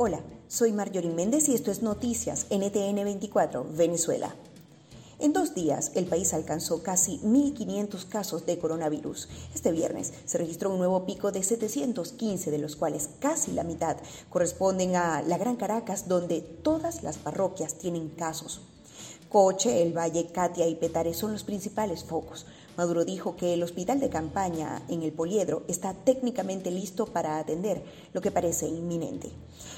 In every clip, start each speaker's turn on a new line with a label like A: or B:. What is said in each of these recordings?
A: Hola, soy Marjorie Méndez y esto es Noticias NTN 24, Venezuela. En dos días, el país alcanzó casi 1.500 casos de coronavirus. Este viernes se registró un nuevo pico de 715, de los cuales casi la mitad corresponden a la Gran Caracas, donde todas las parroquias tienen casos. Coche, El Valle, Katia y Petare son los principales focos. Maduro dijo que el hospital de campaña en el Poliedro está técnicamente listo para atender lo que parece inminente.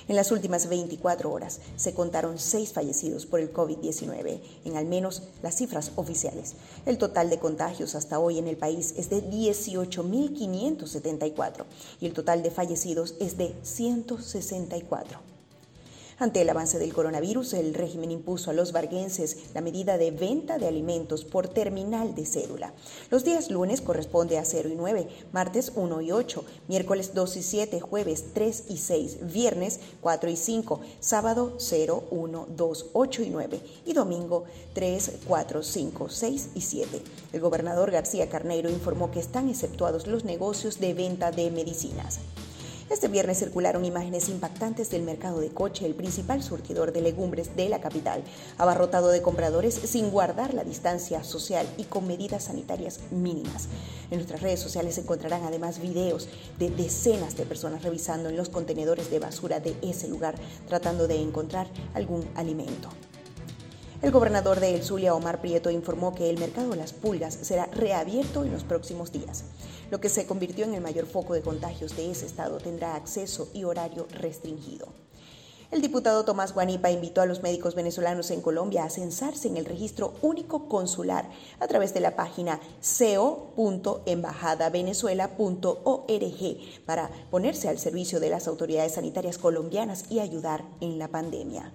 A: En las últimas 24 horas se contaron seis fallecidos por el COVID-19, en al menos las cifras oficiales. El total de contagios hasta hoy en el país es de 18.574 y el total de fallecidos es de 164. Ante el avance del coronavirus, el régimen impuso a los varguenses la medida de venta de alimentos por terminal de cédula. Los días lunes corresponde a 0 y 9, martes 1 y 8, miércoles 2 y 7, jueves 3 y 6, viernes 4 y 5, sábado 0, 1, 2, 8 y 9 y domingo 3, 4, 5, 6 y 7. El gobernador García Carneiro informó que están exceptuados los negocios de venta de medicinas. Este viernes circularon imágenes impactantes del mercado de coche, el principal surtidor de legumbres de la capital, abarrotado de compradores sin guardar la distancia social y con medidas sanitarias mínimas. En nuestras redes sociales encontrarán además videos de decenas de personas revisando en los contenedores de basura de ese lugar, tratando de encontrar algún alimento. El gobernador de El Zulia, Omar Prieto, informó que el mercado las pulgas será reabierto en los próximos días. Lo que se convirtió en el mayor foco de contagios de ese estado tendrá acceso y horario restringido. El diputado Tomás Guanipa invitó a los médicos venezolanos en Colombia a censarse en el registro único consular a través de la página co.embajadavenezuela.org para ponerse al servicio de las autoridades sanitarias colombianas y ayudar en la pandemia.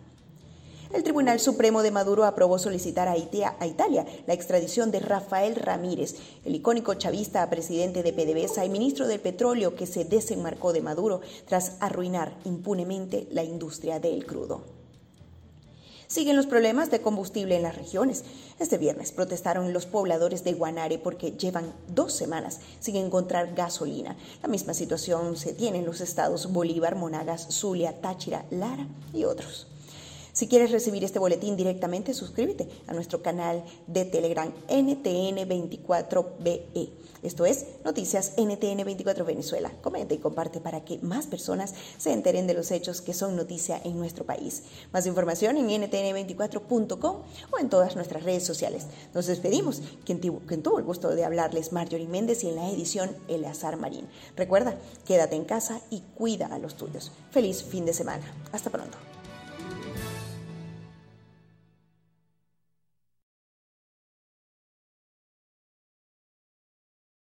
A: El Tribunal Supremo de Maduro aprobó solicitar a, Italia la extradición de Rafael Ramírez, el icónico chavista a presidente de PDVSA y ministro del Petróleo que se desenmarcó de Maduro tras arruinar impunemente la industria del crudo. Siguen los problemas de combustible en las regiones. Este viernes protestaron los pobladores de Guanare porque llevan dos semanas sin encontrar gasolina. La misma situación se tiene en los estados Bolívar, Monagas, Zulia, Táchira, Lara y otros. Si quieres recibir este boletín directamente, suscríbete a nuestro canal de Telegram NTN24BE. Esto es Noticias NTN24 Venezuela. Comenta y comparte para que más personas se enteren de los hechos que son noticia en nuestro país. Más información en ntn24.com o en todas nuestras redes sociales. Nos despedimos. Quien, tuvo el gusto de hablarles, Marjorie Méndez, y en la edición Eleazar Marín. Recuerda, quédate en casa y cuida a los tuyos. Feliz fin de semana. Hasta pronto.